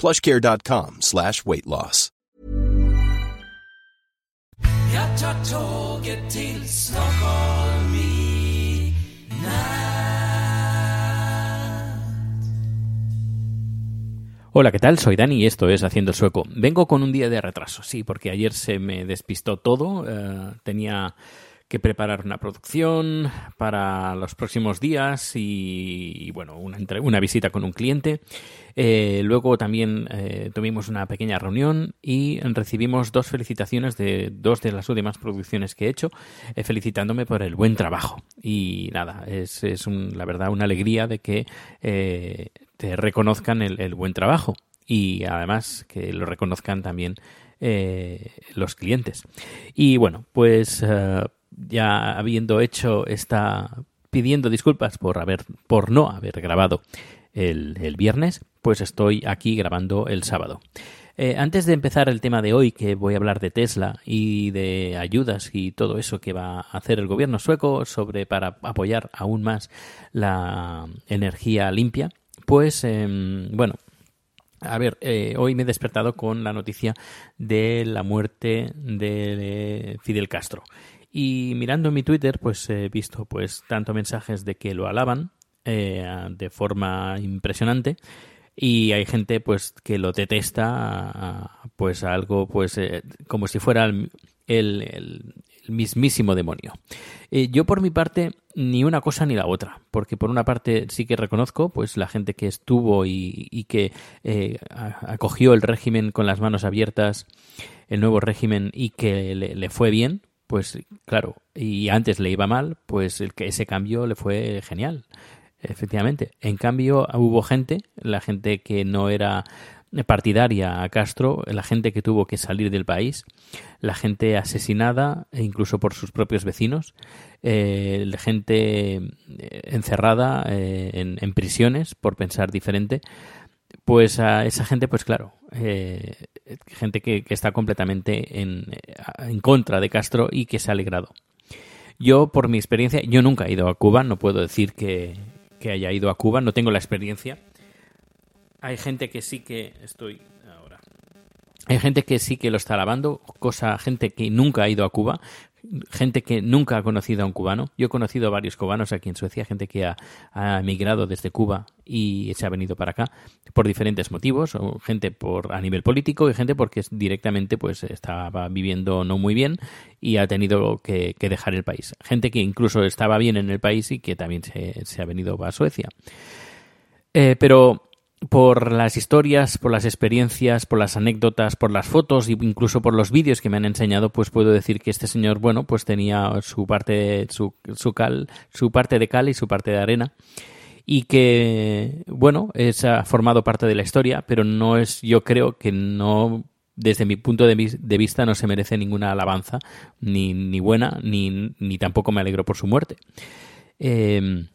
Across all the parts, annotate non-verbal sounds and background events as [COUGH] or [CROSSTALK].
plushcare.com slash weight loss. Hola, ¿qué tal? Soy Dani y esto es Haciendo el Sueco. Vengo con un día de retraso, sí, porque ayer se me despistó todo. eh, tenía que preparar una producción para los próximos días y, bueno, una, una visita con un cliente. Eh, luego también eh, tuvimos una pequeña reunión y recibimos dos felicitaciones de dos de las últimas producciones que he hecho, eh, felicitándome por el buen trabajo. Y nada, es, es un- la verdad una alegría de que eh, te reconozcan el, buen trabajo y además que lo reconozcan también los clientes. Y bueno, pues ya habiendo hecho esta pidiendo disculpas por haber por no haber grabado el, el viernes, pues estoy aquí grabando el sábado. Eh, antes de empezar el tema de hoy, que voy a hablar de Tesla y de ayudas y todo eso que va a hacer el gobierno sueco sobre para apoyar aún más la energía limpia, pues em, bueno, a ver, eh, hoy me he despertado con la noticia de la muerte de Fidel Castro. Y mirando mi Twitter, pues he visto pues tanto mensajes de que lo alaban eh, de forma impresionante y hay gente pues que lo detesta pues algo pues eh, como si fuera el, mismísimo demonio. Eh, yo por mi parte ni una cosa ni la otra, porque por una parte sí que reconozco pues la gente que estuvo y, que eh, acogió el régimen con las manos abiertas, el nuevo régimen y que le, le fue bien, pues claro, y antes le iba mal, pues el que ese cambio le fue genial. Efectivamente. En cambio, hubo gente, la gente que no era partidaria a Castro, la gente que tuvo que salir del país, la gente asesinada, e incluso por sus propios vecinos, eh, la gente eh, encerrada eh, en, en prisiones por pensar diferente, pues a esa gente, pues claro, eh, gente que, está completamente en, en contra de Castro y que se ha alegrado. Yo, por mi experiencia, yo nunca he ido a Cuba, no puedo decir que, que haya ido a Cuba, no tengo la experiencia. Hay gente que sí que estoy ahora. Hay gente que sí que lo está alabando, cosa gente que nunca ha ido a Cuba, gente que nunca ha conocido a un cubano. Yo he conocido a varios cubanos aquí en Suecia, gente que ha, emigrado desde Cuba y se ha venido para acá por diferentes motivos, gente por a nivel político y gente porque directamente pues estaba viviendo no muy bien y ha tenido que, dejar el país. Gente que incluso estaba bien en el país y que también se, se ha venido a Suecia. Eh, pero por las historias, por las experiencias, por las anécdotas, por las fotos e incluso por los vídeos que me han enseñado, pues puedo decir que este señor, bueno, pues tenía su parte, su, su cal, su parte de cal y su parte de arena y que, bueno, es, ha formado parte de la historia, pero no es, yo creo que no, desde mi punto de, vis- de vista, no se merece ninguna alabanza, ni, ni buena, ni, ni tampoco me alegro por su muerte. Eh,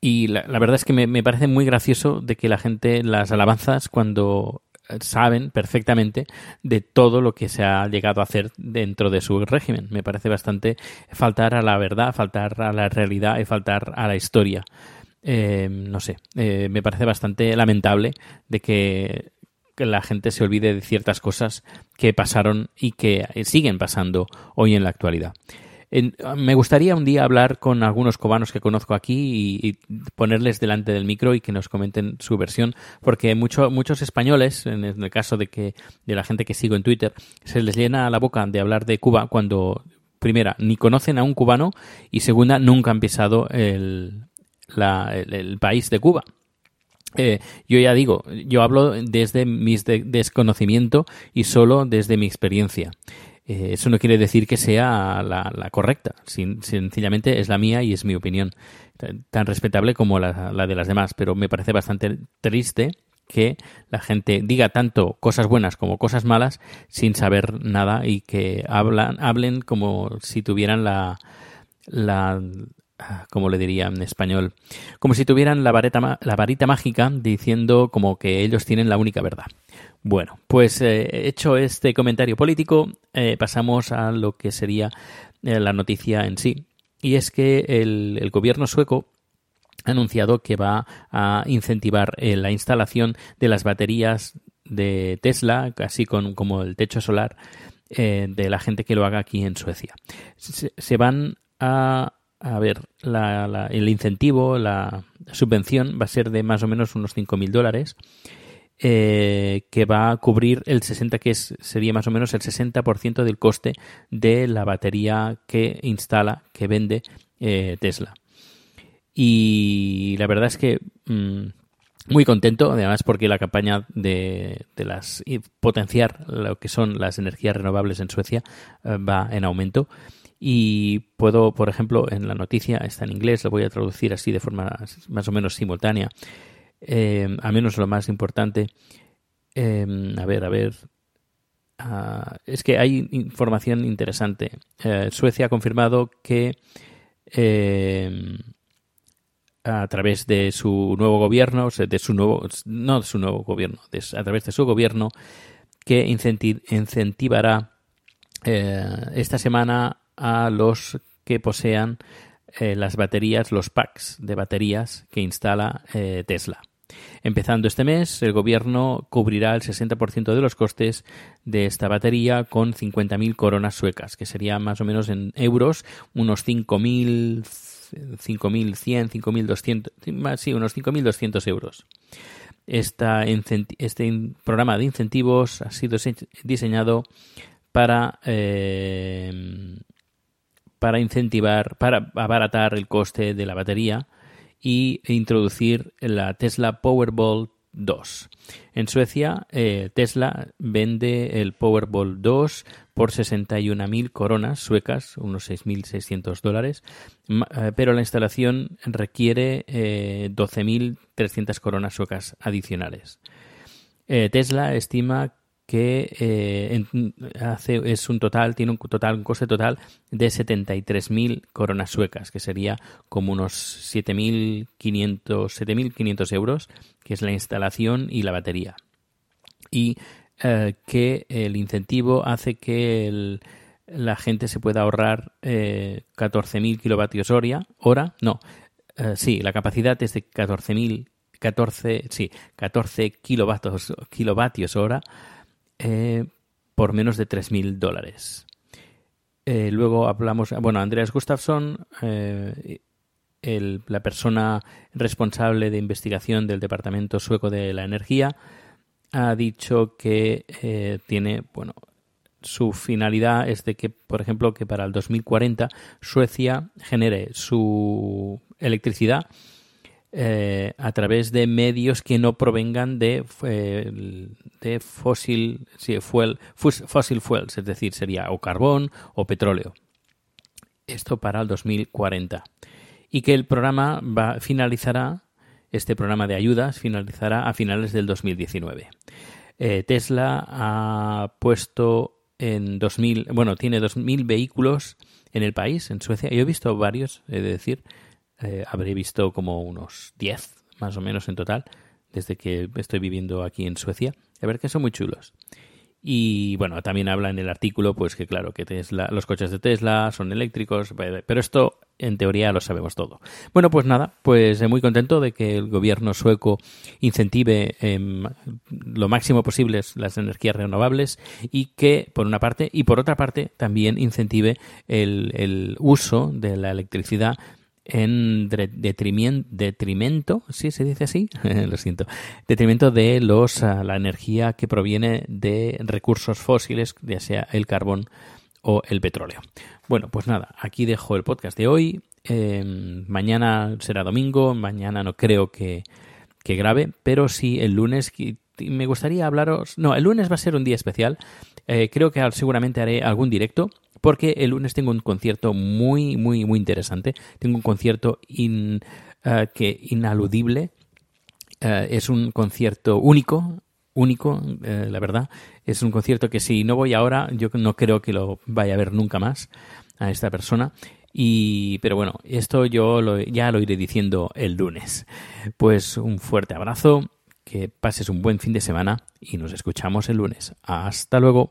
y la, verdad es que me, parece muy gracioso de que la gente las alabanzas cuando eh, saben perfectamente de todo lo que se ha llegado a hacer dentro de su régimen. Me parece bastante faltar a la verdad, faltar a la realidad y faltar a la historia. Eh, no sé, eh, me parece bastante lamentable de que, que la gente se olvide de ciertas cosas que pasaron y que eh, siguen pasando hoy en la actualidad. En- me gustaría un día hablar con algunos cubanos que conozco aquí y, ponerles delante del micro y que nos comenten su versión, porque mucho- muchos españoles, en el, caso de que de la gente que sigo en Twitter, se les llena la boca de hablar de Cuba cuando primera ni conocen a un cubano y segunda nunca han pisado el país de Cuba. Eh, yo ya digo, yo hablo desde mi de- desconocimiento y solo desde mi experiencia. Eh, eso no quiere decir que sea la, la correcta, sencillamente es la mía y es mi opinión, tan, respetable como la, la de las demás, pero me parece bastante triste que la gente diga tanto cosas buenas como cosas malas sin saber nada y que hablan, hablen como si tuvieran la, la como le diría en español, como si tuvieran la varita mágica diciendo como que ellos tienen la única verdad. Bueno, pues eh, hecho este comentario político, eh, pasamos a lo que sería eh, la noticia en sí. Y es que el, gobierno sueco ha anunciado que va a incentivar la instalación de las baterías de Tesla, así con, como el techo solar, de la gente que lo haga aquí en Suecia. Se van a, a ver, la- la- el incentivo, la subvención va a ser de más o menos unos 5.000 dólares, eh, que va a cubrir el 60, que es, sería más o menos el 60% del coste de la batería que instala, que vende eh, Tesla. Y la verdad es que mm, muy contento, además porque la campaña de, de las potenciar lo que son las energías renovables en Suecia eh, va en aumento. Y puedo, por ejemplo, en la noticia, está en inglés, lo voy a traducir así de forma más o menos simultánea, eh, a menos lo más importante. Eh, a ver, a ver. Ah, es que hay información interesante. Eh, Suecia ha confirmado que eh, a través de su nuevo gobierno, de su nuevo, no de su nuevo gobierno, a través de su gobierno, que incenti- incentivará esta semana a los que posean eh, las baterías, los packs de baterías que instala eh, Tesla. Empezando este mes, el gobierno cubrirá el 60% de los costes de esta batería con 50.000 coronas suecas, que sería más o menos en euros unos 5.000, 5.100, 5.200, sí, unos 5.200 euros. Este programa de incentivos ha sido se- diseñado para eh, para incentivar, para abaratar el coste de la batería y introducir la Tesla Powerball 2. En Suecia, eh, Tesla vende el Powerball 2 por 61.000 coronas suecas, unos 6.600 dólares, eh, pero la instalación requiere eh, 12.300 coronas suecas adicionales. Eh, Tesla estima que eh, en- hace, es un total, tiene un total, un coste total de 73.000 coronas suecas, que sería como unos 7.500 7.500 euros, que es la instalación y la batería. Y eh, que el incentivo hace que el- la gente se pueda ahorrar eh, 14.000 kilovatios hora, hora no, eh, sí, la capacidad es de 14.000 14, sí, 14 kilovatios, kilovatios hora eh, por menos de 3.000 dólares. Eh, luego hablamos, bueno, Andreas Gustafsson, eh, la persona responsable de investigación del Departamento Sueco de la Energía, ha dicho que tiene, bueno, su finalidad es de que, por ejemplo, que para el 2040 Suecia genere su electricidad eh, a través de medios que no provengan de, eh, de fósil, sí, fuel, fossil fuels, es decir, sería o carbón o petróleo. Esto para el 2040. Y que el programa va, finalizará, este programa de ayudas finalizará a finales del 2019. Eh, Tesla ha puesto en 2000, bueno, tiene 2.000 vehículos en el país, en Suecia. Yo he visto varios, he de decir, eh, habré visto como unos 10 más o menos en total desde que estoy viviendo aquí en Suecia. A ver que son muy chulos. Y bueno, también habla en el artículo, pues que claro, que Tesla, los coches de Tesla son eléctricos, pero esto en teoría lo sabemos todo. Bueno, pues nada, pues muy contento de que el gobierno sueco incentive em, lo máximo posible las energías renovables y que, por una parte, y por otra parte, también incentive el uso de la electricidad en detrimento, ¿sí se dice así? [LAUGHS] Lo siento, detrimento de los, ah, la energía que proviene de recursos fósiles, ya sea el carbón o el petróleo. Bueno, pues nada, aquí dejo el podcast de hoy. Em, mañana será domingo, mañana no creo que, que grabe, pero sí el lunes me gustaría hablaros. No, el lunes va a ser un día especial. Eh, creo que seguramente haré algún directo porque el lunes tengo un concierto muy, muy, muy interesante. Tengo un concierto uh, que inaludible. Uh, es un concierto único, único, uh, la verdad. Es un concierto que si no voy ahora, yo no creo que lo vaya a ver nunca más a esta persona. Y, pero bueno, esto yo ya lo iré diciendo el lunes. Pues un fuerte abrazo, que pases un buen fin de semana y nos escuchamos el lunes. Hasta luego.